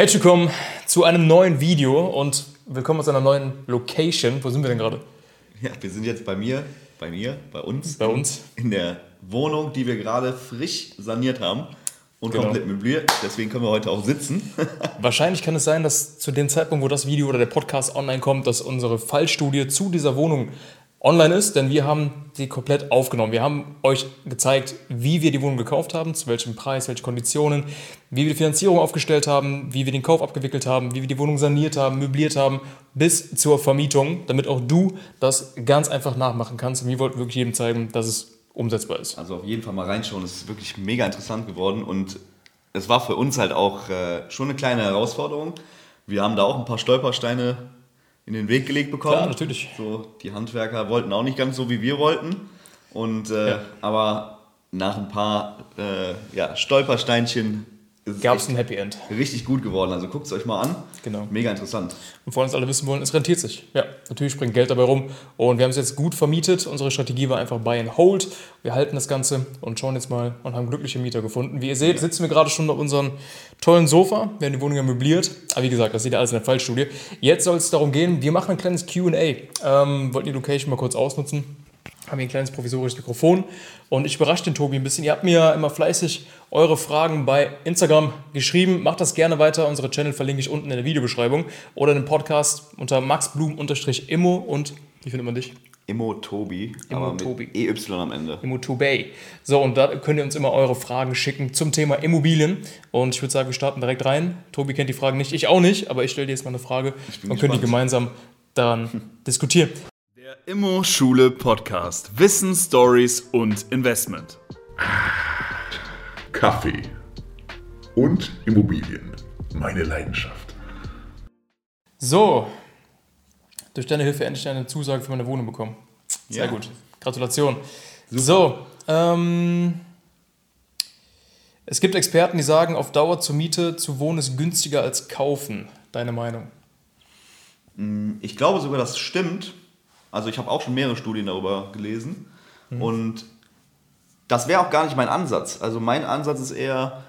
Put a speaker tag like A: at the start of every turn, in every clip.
A: Herzlich willkommen zu einem neuen Video und willkommen aus einer neuen Location. Wo sind wir denn gerade?
B: Ja, wir sind jetzt bei mir, bei mir, bei uns.
A: Bei uns.
B: In der Wohnung, die wir gerade frisch saniert haben und
A: Genau.
B: komplett möbliert. Deswegen können wir heute auch sitzen.
A: Wahrscheinlich kann es sein, dass zu dem Zeitpunkt, wo das Video oder der Podcast online kommt, dass unsere Fallstudie zu dieser Wohnung online ist, denn wir haben die komplett aufgenommen. Wir haben euch gezeigt, wie wir die Wohnung gekauft haben, zu welchem Preis, welche Konditionen, wie wir die Finanzierung aufgestellt haben, wie wir den Kauf abgewickelt haben, wie wir die Wohnung saniert haben, möbliert haben, bis zur Vermietung, damit auch du das ganz einfach nachmachen kannst. Und wir wollten wirklich jedem zeigen, dass es umsetzbar ist.
B: Also auf jeden Fall mal reinschauen. Es ist wirklich mega interessant geworden und es war für uns halt auch äh, schon eine kleine Herausforderung. Wir haben da auch ein paar Stolpersteine in den Weg gelegt bekommen.
A: Klar, natürlich.
B: So, die Handwerker wollten auch nicht ganz so, wie wir wollten. Und, äh,
A: Ja.
B: Aber nach ein paar äh, ja, Stolpersteinchen
A: Gab es ein Happy End.
B: richtig gut geworden. Also guckt es euch mal an.
A: Genau.
B: Mega interessant.
A: Und vor allem, dass alle wissen wollen, es rentiert sich. Ja, natürlich springt Geld dabei rum. Und wir haben es jetzt gut vermietet. Unsere Strategie war einfach Buy and Hold. Wir halten das Ganze und schauen jetzt mal und haben glückliche Mieter gefunden. Wie ihr seht, sitzen wir gerade schon auf unserem tollen Sofa. Wir haben die Wohnung ja möbliert. Aber wie gesagt, das seht ihr alles in der Fallstudie. Jetzt soll es darum gehen, wir machen ein kleines QA. Ähm, wollten die Location mal kurz ausnutzen. Haben hier ein kleines provisorisches Mikrofon. Und ich überrasche den Tobi ein bisschen. Ihr habt mir ja immer fleißig eure Fragen bei Instagram geschrieben. Macht das gerne weiter. Unsere Channel verlinke ich unten in der Videobeschreibung. Oder den Podcast unter maxblum-immo und, wie findet man dich?
B: Immo Tobi,
A: Immo
B: aber mit
A: Tobi.
B: EY am Ende.
A: Immotubay. So, und da könnt ihr uns immer eure Fragen schicken zum Thema Immobilien. Und ich würde sagen, wir starten direkt rein. Tobi kennt die Fragen nicht, ich auch nicht, aber ich stelle dir jetzt mal eine Frage und können die gemeinsam daran diskutieren.
C: Der Immo-Schule Podcast. Wissen, Stories und Investment.
D: Kaffee und Immobilien. Meine Leidenschaft.
A: So, durch deine Hilfe endlich eine Zusage für meine Wohnung bekommen. Sehr
B: Ja.
A: gut. Gratulation. So, ähm, es gibt Experten, die sagen, auf Dauer zur Miete zu wohnen ist günstiger als kaufen. Deine Meinung?
B: Ich glaube sogar, das stimmt. Also ich habe auch schon mehrere Studien darüber gelesen. Und das wäre auch gar nicht mein Ansatz. Also mein Ansatz ist eher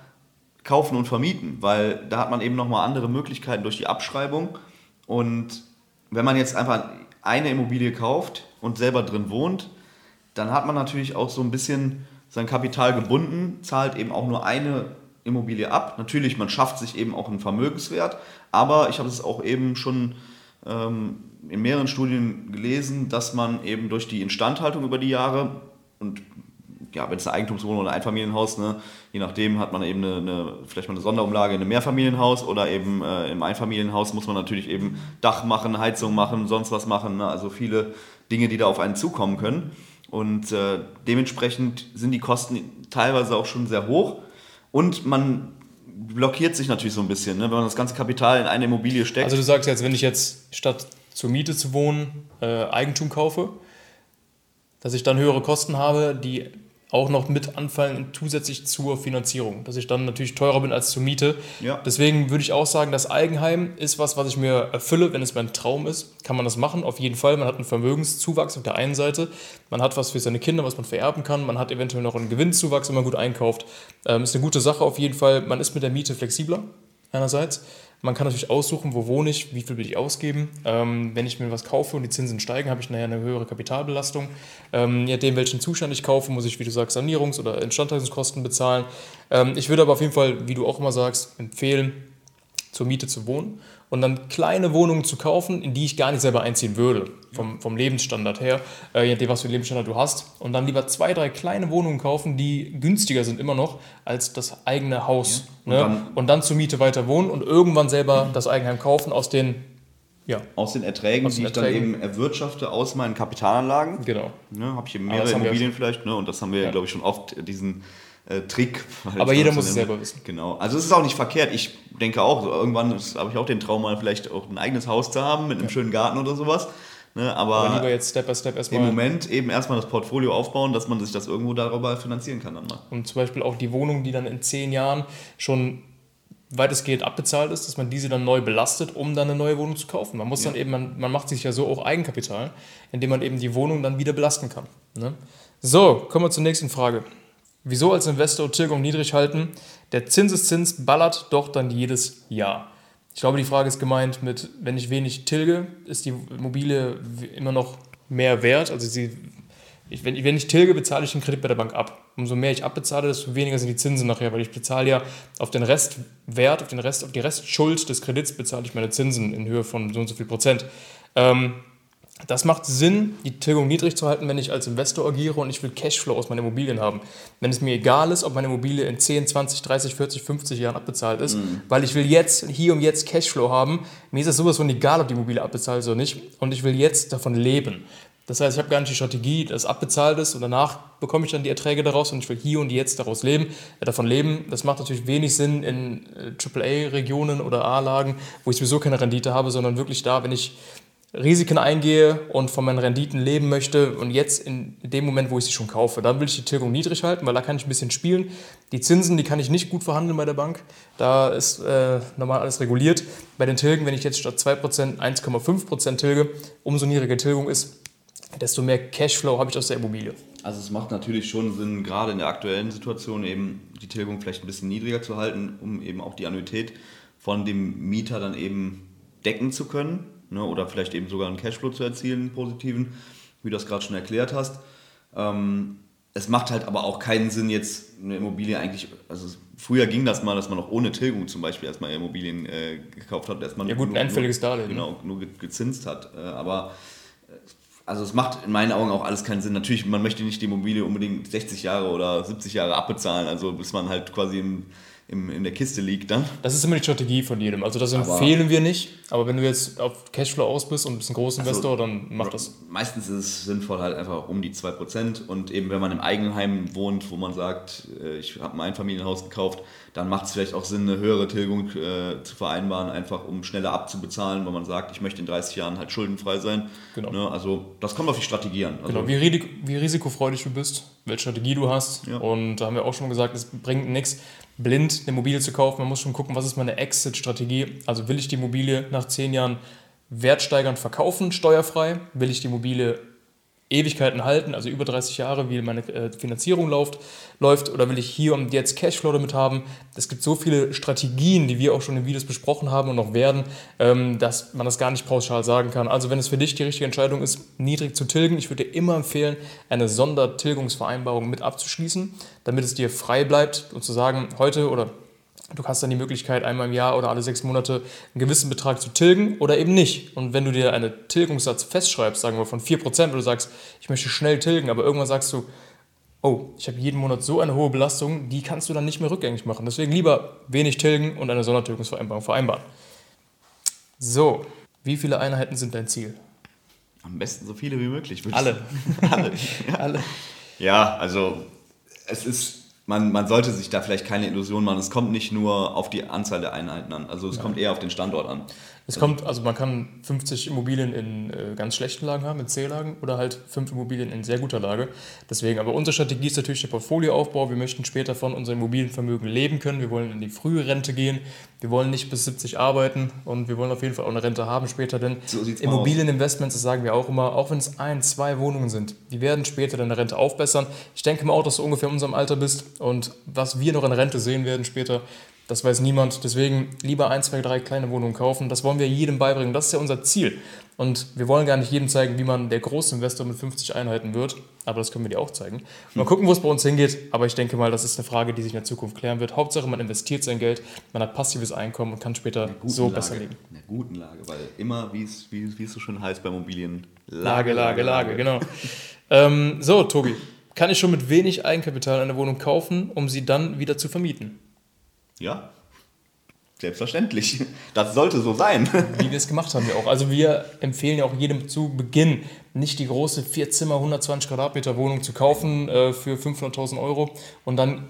B: kaufen und vermieten, weil da hat man eben nochmal andere Möglichkeiten durch die Abschreibung. Und wenn man jetzt einfach eine Immobilie kauft und selber drin wohnt, dann hat man natürlich auch so ein bisschen sein Kapital gebunden, zahlt eben auch nur eine Immobilie ab. Natürlich, man schafft sich eben auch einen Vermögenswert, aber ich habe es auch eben schon in mehreren Studien gelesen, dass man eben durch die Instandhaltung über die Jahre und ja, wenn es eine Eigentumswohnung oder ein Einfamilienhaus, ne, je nachdem hat man eben eine, eine, vielleicht mal eine Sonderumlage in einem Mehrfamilienhaus oder eben äh, im Einfamilienhaus muss man natürlich eben Dach machen, Heizung machen, sonst was machen, ne, also viele Dinge, die da auf einen zukommen können. Und äh, dementsprechend sind die Kosten teilweise auch schon sehr hoch und man blockiert sich natürlich so ein bisschen, ne, wenn man das ganze Kapital in eine Immobilie steckt.
A: Also du sagst jetzt, wenn ich jetzt statt zur Miete zu wohnen äh, Eigentum kaufe, dass ich dann höhere Kosten habe, die auch noch mit anfallen zusätzlich zur Finanzierung, dass ich dann natürlich teurer bin als zur Miete.
B: Ja.
A: Deswegen würde ich auch sagen, das Eigenheim ist was, was ich mir erfülle, wenn es mein Traum ist, kann man das machen, auf jeden Fall. Man hat einen Vermögenszuwachs auf der einen Seite, man hat was für seine Kinder, was man vererben kann, man hat eventuell noch einen Gewinnzuwachs, wenn man gut einkauft. Ähm, ist eine gute Sache auf jeden Fall. Man ist mit der Miete flexibler einerseits. Man kann natürlich aussuchen, wo wohne ich, wie viel will ich ausgeben. Ähm, wenn ich mir was kaufe und die Zinsen steigen, habe ich nachher eine höhere Kapitalbelastung. Ähm, je nachdem, welchen Zustand ich kaufe, muss ich, wie du sagst, Sanierungs- oder Instandhaltungskosten bezahlen. Ähm, ich würde aber auf jeden Fall, wie du auch immer sagst, empfehlen, zur Miete zu wohnen und dann kleine Wohnungen zu kaufen, in die ich gar nicht selber einziehen würde, vom, vom Lebensstandard her, äh, je nachdem, was für einen Lebensstandard du hast. Und dann lieber zwei, drei kleine Wohnungen kaufen, die günstiger sind immer noch als das eigene Haus.
B: Und
A: ne?
B: dann-
A: und dann zur Miete weiter wohnen und irgendwann selber das Eigenheim kaufen aus den, ja,
B: aus den Erträgen,
A: Aus den
B: die ich dann eben erwirtschafte aus meinen Kapitalanlagen.
A: genau.
B: Ne, habe ich
A: Aber
B: mehrere Immobilien vielleicht, ne, und das haben wir,
A: Ja.
B: glaube ich, schon oft, diesen äh, Trick.
A: Aber jeder muss es selber wissen.
B: Genau. Also es ist auch nicht verkehrt. Ich denke auch, irgendwann habe ich auch den Traum, mal vielleicht auch ein eigenes Haus zu haben mit einem schönen Garten oder sowas. Ne, aber
A: Aber lieber jetzt Step by Step
B: im
A: erstmal.
B: Moment eben erstmal das Portfolio aufbauen, dass man sich das irgendwo darüber finanzieren kann dann mal.
A: Und zum Beispiel auch die Wohnung, die dann in zehn Jahren schon weitestgehend abbezahlt ist, dass man diese dann neu belastet, um dann eine neue Wohnung zu kaufen. Man muss dann eben, man, man macht sich ja so auch Eigenkapital, indem man eben die Wohnung dann wieder belasten kann. Ne? So, kommen wir zur nächsten Frage. Wieso als Investor Tilgung niedrig halten? Der Zinseszins ballert doch dann jedes Jahr. Ich glaube, die Frage ist gemeint mit, wenn ich wenig tilge, ist die Immobilie immer noch mehr wert. Also sie, ich, wenn, wenn ich tilge, bezahle ich den Kredit bei der Bank ab. Umso mehr ich abbezahle, desto weniger sind die Zinsen nachher, weil ich bezahle ja auf den Restwert, auf, den Rest, auf die Restschuld des Kredits bezahle ich meine Zinsen in Höhe von so und so viel Prozent. Ähm, das macht Sinn, die Tilgung niedrig zu halten, wenn ich als Investor agiere und ich will Cashflow aus meinen Immobilien haben. Wenn es mir egal ist, ob meine Immobilie in 10, 20, 30, 40, 50 Jahren abbezahlt ist, mhm. weil ich will jetzt, hier und jetzt Cashflow haben. Mir ist es sowas von egal, ob die Immobilie abbezahlt ist oder nicht. Und ich will jetzt davon leben. Das heißt, ich habe gar nicht die Strategie, dass abbezahlt ist und danach bekomme ich dann die Erträge daraus und ich will hier und jetzt daraus leben, äh, davon leben. Das macht natürlich wenig Sinn in äh, AAA-Regionen oder A-Lagen, wo ich sowieso keine Rendite habe, sondern wirklich da, wenn ich Risiken eingehe und von meinen Renditen leben möchte und jetzt in dem Moment, wo ich sie schon kaufe, dann will ich die Tilgung niedrig halten, weil da kann ich ein bisschen spielen. Die Zinsen, die kann ich nicht gut verhandeln bei der Bank. Da ist äh, normal alles reguliert. Bei den Tilgen, wenn ich jetzt statt 2% 1,5% tilge, umso niedriger Tilgung ist, desto mehr Cashflow habe ich aus der Immobilie.
B: Also es macht natürlich schon Sinn, gerade in der aktuellen Situation eben die Tilgung vielleicht ein bisschen niedriger zu halten, um eben auch die Annuität von dem Mieter dann eben decken zu können ne, oder vielleicht eben sogar einen Cashflow zu erzielen, einen positiven, wie du das gerade schon erklärt hast. Ähm, es macht halt aber auch keinen Sinn, jetzt eine Immobilie eigentlich, also früher ging das mal, dass man auch ohne Tilgung zum Beispiel erstmal Immobilien äh, gekauft hat, erstmal
A: ja gut, ein endfälliges Darlehen.
B: Ne? Genau, nur gezinst hat. Äh, aber äh, also es macht in meinen Augen auch alles keinen Sinn. Natürlich, man möchte nicht die Immobilie unbedingt 60 Jahre oder 70 Jahre abbezahlen, also bis man halt quasi im im, in der Kiste liegt dann.
A: Das ist immer die Strategie von jedem. Also das empfehlen aber, wir nicht. Aber wenn du jetzt auf Cashflow aus bist und bist ein Großinvestor, also, dann mach das.
B: Meistens ist es sinnvoll halt einfach um die 2%. Und eben wenn man im Eigenheim wohnt, wo man sagt, äh, ich habe ein Einfamilienhaus gekauft, dann macht es vielleicht auch Sinn, eine höhere Tilgung äh, zu vereinbaren, einfach um schneller abzubezahlen, weil man sagt, ich möchte in 30 Jahren halt schuldenfrei sein. Genau. Ne? Also das kommt auf die Strategie an.
A: Also, genau, wie, wie risikofreudig du bist, welche Strategie du hast. Ja. Und da haben wir auch schon gesagt, es bringt nichts, blind eine Immobilie zu kaufen. Man muss schon gucken, was ist meine Exit-Strategie. Also will ich die Immobilie nach zehn Jahren wertsteigernd verkaufen, steuerfrei? Will ich die Immobilie Ewigkeiten halten, also über 30 Jahre, wie meine äh, Finanzierung läuft, läuft, oder will ich hier und jetzt Cashflow damit haben? Es gibt so viele Strategien, die wir auch schon in Videos besprochen haben und noch werden, ähm, dass man das gar nicht pauschal sagen kann. Also wenn es für dich die richtige Entscheidung ist, niedrig zu tilgen, ich würde dir immer empfehlen, eine Sondertilgungsvereinbarung mit abzuschließen, damit es dir frei bleibt und zu sagen, heute oder Du hast dann die Möglichkeit, einmal im Jahr oder alle sechs Monate einen gewissen Betrag zu tilgen oder eben nicht. Und wenn du dir einen Tilgungssatz festschreibst, sagen wir von 4%, wo du sagst, ich möchte schnell tilgen, aber irgendwann sagst du, oh, ich habe jeden Monat so eine hohe Belastung, die kannst du dann nicht mehr rückgängig machen. Deswegen lieber wenig tilgen und eine Sondertilgungsvereinbarung vereinbaren. So, wie viele Einheiten sind dein Ziel?
B: Am besten so viele wie möglich.
A: Alle.
B: Alle. Alle. Ja, also es ist man, man sollte sich da vielleicht keine Illusion machen. Es kommt nicht nur auf die Anzahl der Einheiten an. Also es ja. kommt eher auf den Standort an.
A: Es kommt, also man kann 50 Immobilien in äh, ganz schlechten Lagen haben, in C-Lagen, oder halt 5 Immobilien in sehr guter Lage. Deswegen, aber unsere Strategie ist natürlich der Portfolioaufbau. Wir möchten später von unserem Immobilienvermögen leben können. Wir wollen in die frühe Rente gehen. Wir wollen nicht bis 70 arbeiten und wir wollen auf jeden Fall auch eine Rente haben später, denn so Immobilieninvestments, das sagen wir auch immer, auch wenn es ein, zwei Wohnungen sind, die werden später deine Rente aufbessern. Ich denke mal auch, dass du ungefähr in unserem Alter bist und was wir noch in Rente sehen werden später, das weiß niemand. Deswegen lieber ein, zwei, drei kleine Wohnungen kaufen. Das wollen wir jedem beibringen. Das ist ja unser Ziel. Und wir wollen gar nicht jedem zeigen, wie man der Großinvestor mit 50 Einheiten wird. Aber das können wir dir auch zeigen. Mal gucken, wo es bei uns hingeht. Aber ich denke mal, das ist eine Frage, die sich in der Zukunft klären wird. Hauptsache, man investiert sein Geld, man hat passives Einkommen und kann später so
B: Lage.
A: besser leben.
B: In einer guten Lage, weil immer, wie es, wie, wie es so schön heißt bei Immobilien,
A: Lage, Lage, Lage, Lage genau. ähm, so, Tobi, kann ich schon mit wenig Eigenkapital eine Wohnung kaufen, um sie dann wieder zu vermieten?
B: Ja, selbstverständlich. Das sollte so sein.
A: Wie wir es gemacht haben ja auch. Also wir empfehlen ja auch jedem zu Beginn, nicht die große Vierzimmer 120 Quadratmeter Wohnung zu kaufen äh, für 500.000 Euro und dann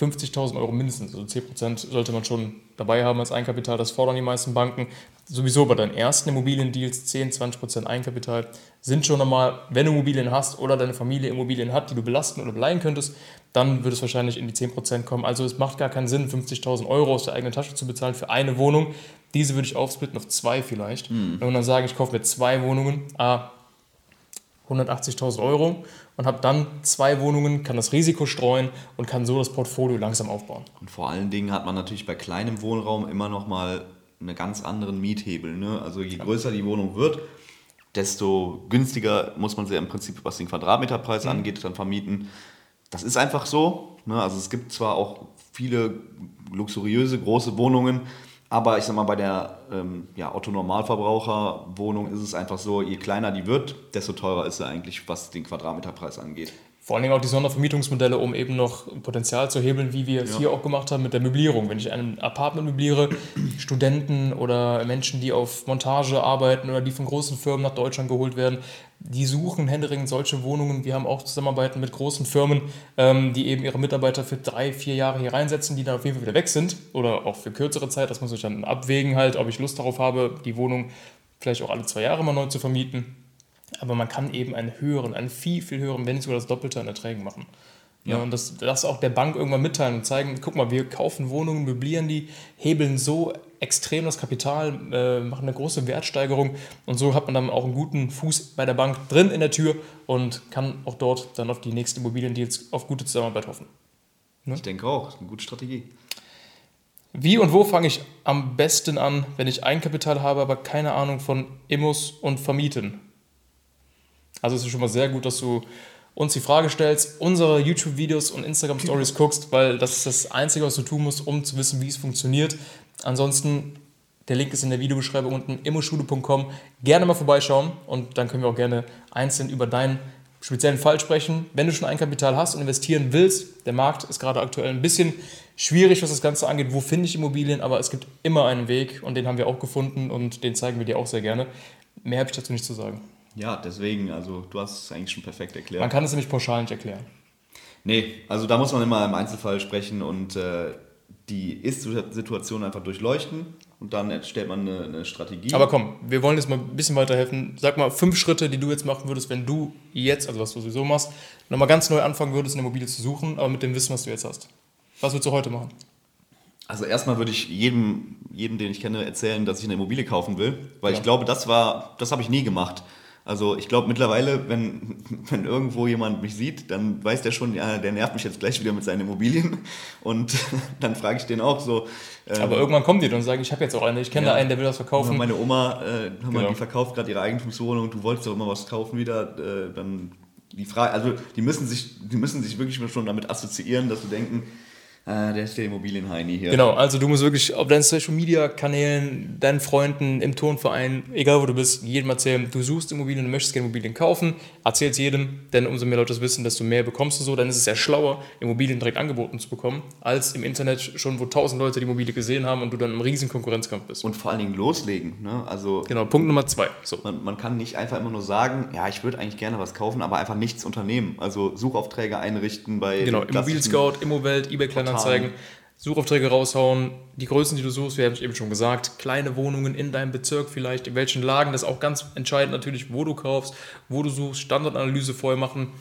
A: 50.000 Euro mindestens, also 10% sollte man schon dabei haben als Eigenkapital. Das fordern die meisten Banken. Sowieso bei deinen ersten Immobiliendeals 10, 20% Eigenkapital sind schon nochmal, wenn du Immobilien hast oder deine Familie Immobilien hat, die du belasten oder beleihen könntest, dann würde es wahrscheinlich in die 10% kommen. Also es macht gar keinen Sinn, 50.000 Euro aus der eigenen Tasche zu bezahlen für eine Wohnung. Diese würde ich aufsplitten auf zwei vielleicht. Mhm. Und dann sagen, ich kaufe mir zwei Wohnungen, ah, 180.000 Euro und habe dann zwei Wohnungen, kann das Risiko streuen und kann so das Portfolio langsam aufbauen.
B: Und vor allen Dingen hat man natürlich bei kleinem Wohnraum immer noch mal einen ganz anderen Miethebel. Ne? Also je größer die Wohnung wird, desto günstiger muss man sie im Prinzip, was den Quadratmeterpreis
A: Mhm.
B: angeht, dann vermieten. Das ist einfach so. Ne? Also es gibt zwar auch viele luxuriöse große Wohnungen, aber ich sag mal, bei der ähm, ja, Otto-Normalverbraucher-Wohnung ist es einfach so, je kleiner die wird, desto teurer ist sie eigentlich, was den Quadratmeterpreis angeht.
A: Vor allen Dingen auch die Sondervermietungsmodelle, um eben noch Potenzial zu hebeln, wie wir es
B: Ja.
A: hier auch gemacht haben mit der Möblierung. Wenn ich ein Apartment möbliere, Studenten oder Menschen, die auf Montage arbeiten oder die von großen Firmen nach Deutschland geholt werden, die suchen händeringend solche Wohnungen. Wir haben auch Zusammenarbeiten mit großen Firmen, ähm, die eben ihre Mitarbeiter für drei, vier Jahre hier reinsetzen, die dann auf jeden Fall wieder weg sind oder auch für kürzere Zeit. Das muss ich dann abwägen halt, ob ich Lust darauf habe, die Wohnung vielleicht auch alle zwei Jahre mal neu zu vermieten. Aber man kann eben einen höheren, einen viel, viel höheren, wenn nicht sogar das Doppelte an Erträgen machen. Ja. und das, das auch der Bank irgendwann mitteilen und zeigen, guck mal, wir kaufen Wohnungen, möblieren die, hebeln so extrem das Kapital, äh, machen eine große Wertsteigerung und so hat man dann auch einen guten Fuß bei der Bank drin in der Tür und kann auch dort dann auf die nächsten Immobiliendeals auf gute Zusammenarbeit hoffen.
B: Ich denke auch, das ist eine gute Strategie.
A: Wie und wo fange ich am besten an, wenn ich Eigenkapital habe, aber keine Ahnung von Immos und Vermieten? Also es ist schon mal sehr gut, dass du uns die Frage stellst, unsere YouTube-Videos und Instagram-Stories guckst, weil das ist das Einzige, was du tun musst, um zu wissen, wie es funktioniert. Ansonsten, der Link ist in der Videobeschreibung unten, immoschule.com. Gerne mal vorbeischauen und dann können wir auch gerne einzeln über deinen speziellen Fall sprechen. Wenn du schon Eigenkapital hast und investieren willst, der Markt ist gerade aktuell ein bisschen schwierig, was das Ganze angeht. Wo finde ich Immobilien? Aber es gibt immer einen Weg und den haben wir auch gefunden und den zeigen wir dir auch sehr gerne. Mehr habe ich dazu nicht zu sagen.
B: Ja, deswegen, also du hast es eigentlich schon perfekt erklärt.
A: Man kann es nämlich pauschal nicht erklären.
B: Nee, also da muss man immer im Einzelfall sprechen und äh, die Ist-Situation einfach durchleuchten und dann stellt man eine, eine Strategie.
A: Aber komm, wir wollen jetzt mal ein bisschen weiterhelfen. Sag mal fünf Schritte, die du jetzt machen würdest, wenn du jetzt, also was du sowieso machst, nochmal ganz neu anfangen würdest, eine Immobilie zu suchen, aber mit dem Wissen, was du jetzt hast. Was würdest du heute machen?
B: Also erstmal würde ich jedem, jedem, den ich kenne, erzählen, dass ich eine Immobilie kaufen will, weil
A: Ja.
B: ich glaube, das war, das habe ich nie gemacht. Also ich glaube mittlerweile, wenn, wenn irgendwo jemand mich sieht, dann weiß der schon, ja, der nervt mich jetzt gleich wieder mit seinen Immobilien. Und dann frage ich den auch so. ähm,
A: Aber irgendwann kommen die dann und sagen, ich habe jetzt auch eine, ich kenne
B: Ja.
A: da einen, der will das verkaufen.
B: Meine Oma, äh,
A: Genau.
B: die verkauft gerade ihre Eigentumswohnung, du wolltest doch immer was kaufen wieder, äh, dann die Frage, also die müssen sich, die müssen sich wirklich schon damit assoziieren, dass sie denken, äh, der ist der Immobilienheini hier.
A: Genau, also du musst wirklich auf deinen Social Media Kanälen, deinen Freunden, im Turnverein, egal wo du bist, jedem erzählen, du suchst Immobilien, du möchtest gerne Immobilien kaufen, erzähl es jedem, denn umso mehr Leute es wissen, desto mehr bekommst du so. Dann ist es ja schlauer, Immobilien direkt angeboten zu bekommen, als im Internet schon, wo tausend Leute die Immobilie gesehen haben und du dann im riesigen Konkurrenzkampf bist.
B: Und vor allen Dingen loslegen. Ne? Also
A: genau, Punkt Nummer zwei. So.
B: man, man kann nicht einfach immer nur sagen, ja, ich würde eigentlich gerne was kaufen, aber einfach nichts unternehmen. Also Suchaufträge einrichten bei
A: Genau,
B: den klassischen-
A: Immobilien Scout, Immowelt, eBay Kleinanzeigen, Suchaufträge raushauen, die Größen, die du suchst, wir haben es eben schon gesagt, kleine Wohnungen in deinem Bezirk vielleicht, in welchen Lagen, das ist auch ganz entscheidend natürlich, wo du kaufst, wo du suchst, Standortanalyse vorher machen.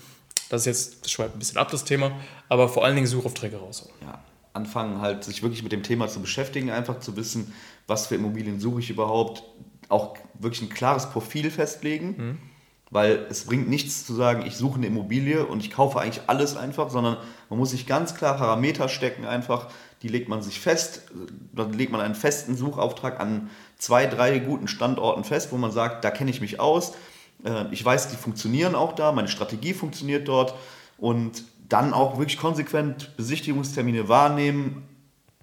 A: Das ist jetzt, das schweift ein bisschen ab, das Thema, aber vor allen Dingen Suchaufträge raushauen.
B: ja, anfangen halt sich wirklich mit dem Thema zu beschäftigen, einfach zu wissen, was für Immobilien suche ich überhaupt, auch wirklich ein klares Profil festlegen, weil es bringt nichts zu sagen, ich suche eine Immobilie und ich kaufe eigentlich alles einfach, sondern man muss sich ganz klar Parameter stecken einfach, die legt man sich fest, dann legt man einen festen Suchauftrag an zwei, drei guten Standorten fest, wo man sagt, da kenne ich mich aus, äh, ich weiß, die funktionieren auch da, meine Strategie funktioniert dort. Und dann auch wirklich konsequent Besichtigungstermine wahrnehmen,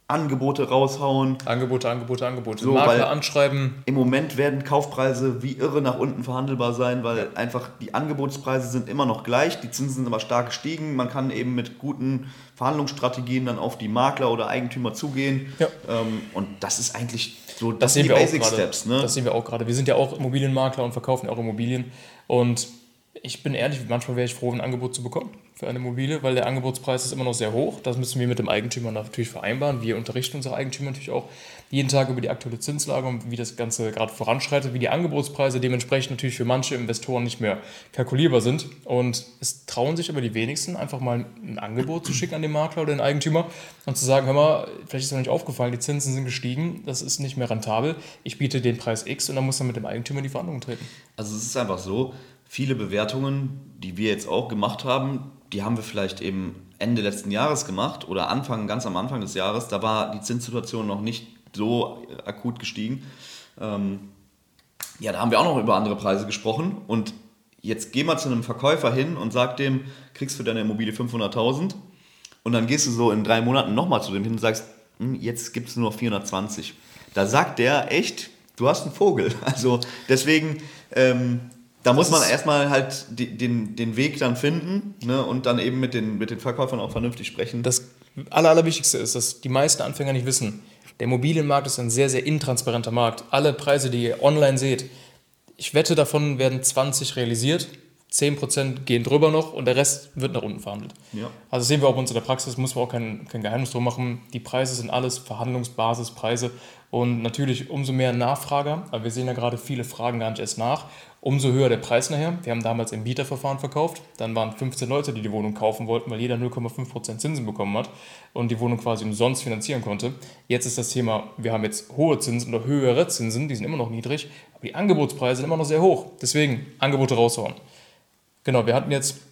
B: Angebote raushauen.
A: Angebote, Angebote, Angebote.
B: So,
A: Makler anschreiben,
B: Im Moment werden Kaufpreise wie irre nach unten verhandelbar sein, weil einfach die Angebotspreise sind immer noch gleich, die Zinsen sind aber stark gestiegen. Man kann eben mit guten Verhandlungsstrategien dann auf die Makler oder Eigentümer zugehen.
A: Ja.
B: Ähm, und das ist eigentlich so,
A: Das,
B: das,
A: sehen wir
B: die
A: auch
B: Basic
A: gerade.
B: Steps. Ne?
A: Das sehen wir auch gerade. Wir sind ja auch Immobilienmakler und verkaufen ja auch Immobilien. Und ich bin ehrlich, manchmal wäre ich froh, ein Angebot zu bekommen für eine Immobilie, weil der Angebotspreis ist immer noch sehr hoch. Das müssen wir mit dem Eigentümer natürlich vereinbaren. Wir unterrichten unsere Eigentümer natürlich auch jeden Tag über die aktuelle Zinslage und wie das Ganze gerade voranschreitet, wie die Angebotspreise dementsprechend natürlich für manche Investoren nicht mehr kalkulierbar sind. Und es trauen sich aber die wenigsten, einfach mal ein Angebot zu schicken an den Makler oder den Eigentümer und zu sagen, hör mal, vielleicht ist mir nicht aufgefallen, die Zinsen sind gestiegen, das ist nicht mehr rentabel, ich biete den Preis X und dann muss er mit dem Eigentümer in die Verhandlungen treten.
B: Also es ist einfach so, viele Bewertungen, die wir jetzt auch gemacht haben, die haben wir vielleicht eben Ende letzten Jahres gemacht oder Anfang, ganz am Anfang des Jahres, da war die Zinssituation noch nicht so akut gestiegen. Ähm, ja, da haben wir auch noch über andere Preise gesprochen und jetzt geh mal zu einem Verkäufer hin und sag dem, kriegst für deine Immobilie 500.000 und dann gehst du so in drei Monaten nochmal zu dem hin und sagst, hm, jetzt gibt es nur noch 420. Da sagt der echt, du hast einen Vogel. Also deswegen, ähm, da muss man erstmal halt die, den, den Weg dann finden ne, und dann eben mit den, mit den Verkäufern auch vernünftig sprechen.
A: Das Aller, Allerwichtigste ist, dass die meisten Anfänger nicht wissen, der Immobilienmarkt ist ein sehr, sehr intransparenter Markt. Alle Preise, die ihr online seht, ich wette, davon werden 20 realisiert, 10% gehen drüber noch und der Rest wird nach unten verhandelt.
B: Ja.
A: Also sehen wir auch bei uns in der Praxis, muss man auch kein, kein Geheimnis drum machen. Die Preise sind alles Verhandlungsbasispreise und natürlich umso mehr Nachfrager, aber wir sehen ja gerade viele Fragen gar nicht erst nach, umso höher der Preis nachher. Wir haben damals im Bieterverfahren verkauft, dann waren 15 Leute, die die Wohnung kaufen wollten, weil jeder 0,5% Zinsen bekommen hat und die Wohnung quasi umsonst finanzieren konnte. Jetzt ist das Thema, wir haben jetzt hohe Zinsen oder höhere Zinsen, die sind immer noch niedrig, aber die Angebotspreise sind immer noch sehr hoch. Deswegen Angebote raushauen. Genau, wir hatten jetzt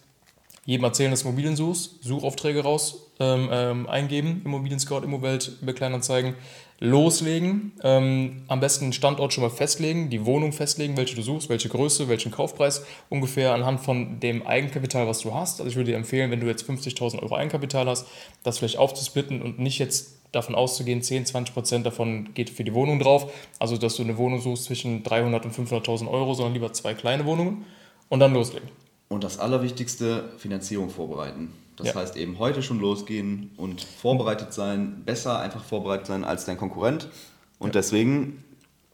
A: jedem erzählen, dass du Immobilien suchst, Suchaufträge raus ähm, ähm, eingeben, Immobilien Scout, Immowelt, über Kleinanzeigen, loslegen, ähm, am besten den Standort schon mal festlegen, die Wohnung festlegen, welche du suchst, welche Größe, welchen Kaufpreis, ungefähr anhand von dem Eigenkapital, was du hast. Also ich würde dir empfehlen, wenn du jetzt 50.000 Euro Eigenkapital hast, das vielleicht aufzusplitten und nicht jetzt davon auszugehen, 10, 20 Prozent davon geht für die Wohnung drauf. Also dass du eine Wohnung suchst zwischen 300 und 500.000 Euro, sondern lieber zwei kleine Wohnungen und dann loslegen.
B: Und das Allerwichtigste, Finanzierung vorbereiten. Das
A: Ja.
B: heißt eben heute schon losgehen und vorbereitet sein, besser einfach vorbereitet sein als dein Konkurrent. Und deswegen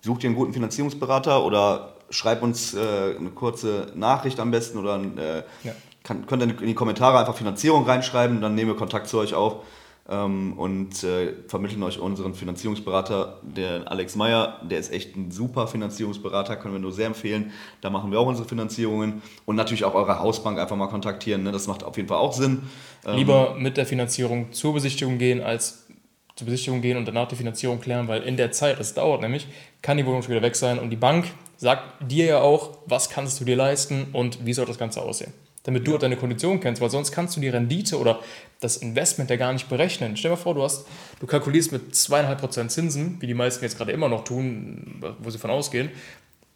B: such dir einen guten Finanzierungsberater oder schreib uns äh, eine kurze Nachricht am besten oder äh,
A: Ja.
B: kann, könnt ihr in die Kommentare einfach Finanzierung reinschreiben, dann nehmen wir Kontakt zu euch auf ähm, und äh, vermitteln euch unseren Finanzierungsberater, der Alex Meyer, der ist echt ein super Finanzierungsberater, können wir nur sehr empfehlen. Da machen wir auch unsere Finanzierungen und natürlich auch eure Hausbank einfach mal kontaktieren, ne? das macht auf jeden Fall auch Sinn. Ähm,
A: Lieber mit der Finanzierung zur Besichtigung gehen, als zur Besichtigung gehen und danach die Finanzierung klären, weil in der Zeit, das dauert nämlich, kann die Wohnung schon wieder weg sein und die Bank sagt dir ja auch, was kannst du dir leisten und wie soll das Ganze aussehen. Damit du auch deine Konditionen kennst, weil sonst kannst du die Rendite oder das Investment ja gar nicht berechnen. Stell dir mal vor, du, hast, du kalkulierst mit 2,5% Zinsen, wie die meisten jetzt gerade immer noch tun, wo sie von ausgehen.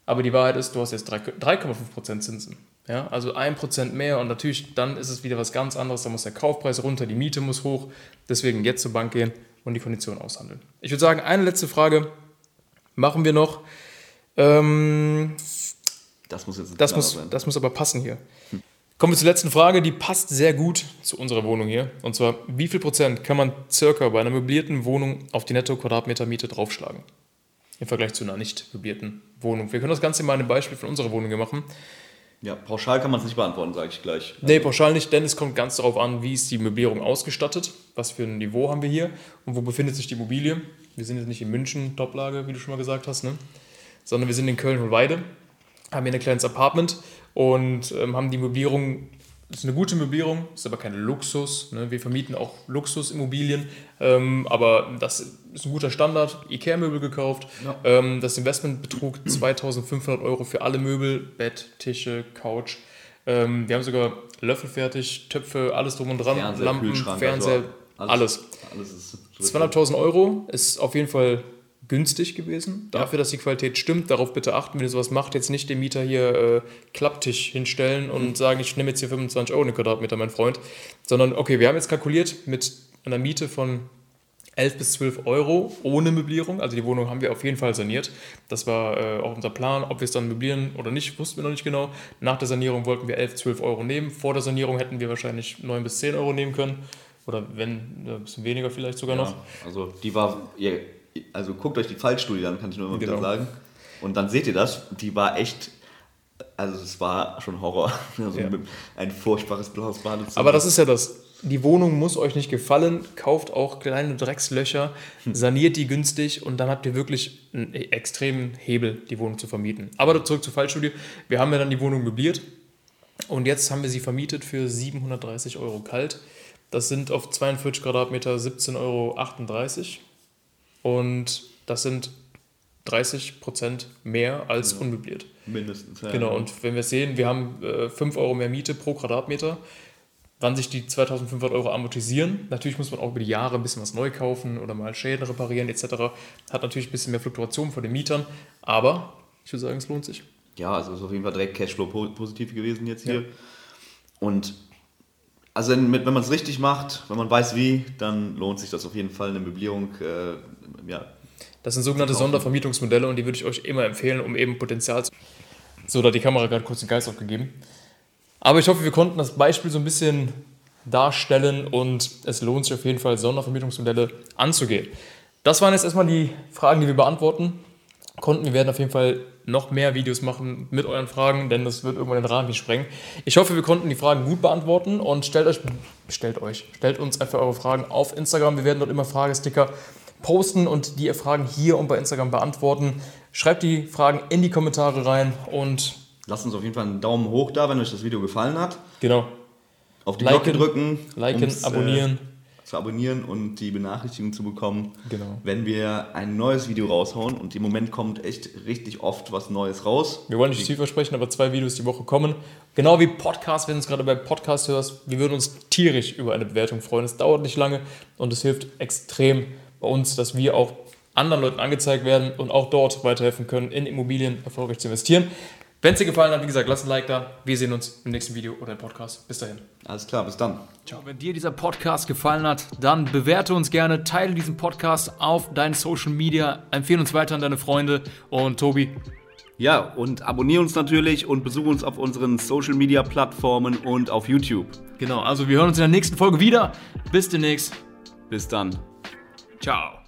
A: Aber die Wahrheit ist, du hast jetzt 3 3,5% Zinsen. Ja, also 1% mehr und natürlich dann ist es wieder was ganz anderes. Da muss der Kaufpreis runter, die Miete muss hoch. Deswegen jetzt zur Bank gehen und die Konditionen aushandeln. Ich würde sagen, eine letzte Frage machen wir noch. Ähm,
B: das muss jetzt ein
A: das, muss,
B: sein.
A: das muss aber passen hier. Kommen wir zur letzten Frage, die passt sehr gut zu unserer Wohnung hier. Und zwar, wie viel Prozent kann man circa bei einer möblierten Wohnung auf die Netto-Quadratmeter Miete draufschlagen? Im Vergleich zu einer nicht möblierten Wohnung. Wir können das Ganze mal in einem Beispiel von unserer Wohnung hier machen.
B: Ja, pauschal kann man es nicht beantworten, sage ich gleich.
A: Nee, pauschal nicht, denn es kommt ganz darauf an, wie ist die Möblierung ausgestattet, was für ein Niveau haben wir hier und wo befindet sich die Immobilie. Wir sind jetzt nicht in München, Toplage, wie du schon mal gesagt hast, ne? sondern wir sind in Köln-Hohlweide, haben hier ein kleines Apartment und ähm, haben die Möblierung, das ist eine gute Möblierung, ist aber kein Luxus. Ne? Wir vermieten auch Luxusimmobilien, ähm, aber das ist ein guter Standard. Ikea-Möbel gekauft. Ähm, das Investment betrug 2500 Euro für alle Möbel, Bett, Tische, Couch. Ähm, wir haben sogar Löffel fertig, Töpfe, alles drum und dran,
B: Fernseher,
A: Lampen,
B: Kühlschrank,
A: Fernseher,
B: also
A: alles.
B: Alles ist
A: 200.000 Euro ist auf jeden Fall günstig gewesen. Dafür, dass die Qualität stimmt, darauf bitte achten, wenn ihr sowas macht, jetzt nicht dem Mieter hier äh, Klapptisch hinstellen und sagen, ich nehme jetzt hier 25 Euro den Quadratmeter, mein Freund. Sondern, okay, wir haben jetzt kalkuliert mit einer Miete von 11 bis 12 Euro ohne Möblierung. Also die Wohnung haben wir auf jeden Fall saniert. Das war äh, auch unser Plan. Ob wir es dann möblieren oder nicht, wussten wir noch nicht genau. Nach der Sanierung wollten wir 11, 12 Euro nehmen. Vor der Sanierung hätten wir wahrscheinlich 9 bis 10 Euro nehmen können. Oder wenn, ein bisschen weniger vielleicht sogar noch.
B: Ja, also die war, ihr, also guckt euch die Fallstudie an, kann ich nur immer
A: Genau.
B: wieder sagen. Und dann seht ihr das, die war echt, also es war schon Horror. Also
A: Ja.
B: Ein furchtbares blaues Badezimmer.
A: Aber das ist ja das. Die Wohnung muss euch nicht gefallen. Kauft auch kleine Dreckslöcher, saniert die günstig und dann habt ihr wirklich einen extremen Hebel, die Wohnung zu vermieten. Aber zurück zur Fallstudie. Wir haben ja dann die Wohnung möbliert und jetzt haben wir sie vermietet für 730 Euro kalt. Das sind auf 42 Quadratmeter 17,38 Euro. Und das sind 30 Prozent mehr als unmöbliert.
B: mindestens. Ja.
A: Genau, und wenn wir sehen, wir haben äh, 5 Euro mehr Miete pro Quadratmeter, wann sich die 2500 Euro amortisieren. Natürlich muss man auch über die Jahre ein bisschen was neu kaufen oder mal Schäden reparieren etc. Hat natürlich ein bisschen mehr Fluktuation von den Mietern, aber ich würde sagen, es lohnt sich.
B: Ja, also ist auf jeden Fall direkt Cashflow po- positiv gewesen jetzt hier.
A: Ja.
B: Und also wenn, man es richtig macht, wenn man weiß wie, dann lohnt sich das auf jeden Fall eine Möblierung. Äh, ja,
A: Das sind sogenannte Sondervermietungsmodelle und die würde ich euch immer empfehlen, um eben Potenzial zu. So, da hat die Kamera gerade kurz den Geist aufgegeben. Aber ich hoffe, wir konnten das Beispiel so ein bisschen darstellen und es lohnt sich auf jeden Fall, Sondervermietungsmodelle anzugehen. Das waren jetzt erstmal die Fragen, die wir beantworten konnten. Wir werden auf jeden Fall noch mehr Videos machen mit euren Fragen, denn das wird irgendwann den Rahmen sprengen. Ich hoffe, wir konnten die Fragen gut beantworten und stellt euch, stellt euch, stellt uns einfach eure Fragen auf Instagram. Wir werden dort immer Fragesticker posten und die Fragen hier und bei Instagram beantworten. Schreibt die Fragen in die Kommentare rein und
B: lasst uns auf jeden Fall einen Daumen hoch da, wenn euch das Video gefallen hat.
A: genau,
B: Auf die
A: Liken,
B: Glocke drücken.
A: liken,
B: um's,
A: abonnieren.
B: Äh, zu abonnieren und die Benachrichtigung zu bekommen,
A: Genau.
B: wenn wir ein neues Video raushauen. Und im Moment kommt echt richtig oft was Neues raus.
A: Wir wollen nicht zu viel versprechen, aber zwei Videos die Woche kommen. Genau wie Podcast, wenn du es gerade bei Podcast hörst. Wir würden uns tierisch über eine Bewertung freuen. Es dauert nicht lange und es hilft extrem bei uns, dass wir auch anderen Leuten angezeigt werden und auch dort weiterhelfen können, in Immobilien erfolgreich zu investieren. Wenn es dir gefallen hat, wie gesagt, lass ein Like da. Wir sehen uns im nächsten Video oder im Podcast. Bis dahin.
B: Alles klar, bis dann.
A: Ciao. Wenn dir dieser Podcast gefallen hat, dann bewerte uns gerne, teile diesen Podcast auf deinen Social Media, empfehle uns weiter an deine Freunde und Tobi,
B: Ja, und abonniere uns natürlich und besuche uns auf unseren Social Media Plattformen und auf YouTube.
A: Genau, also wir hören uns in der nächsten Folge wieder. Bis demnächst.
B: Bis dann.
A: Ciao.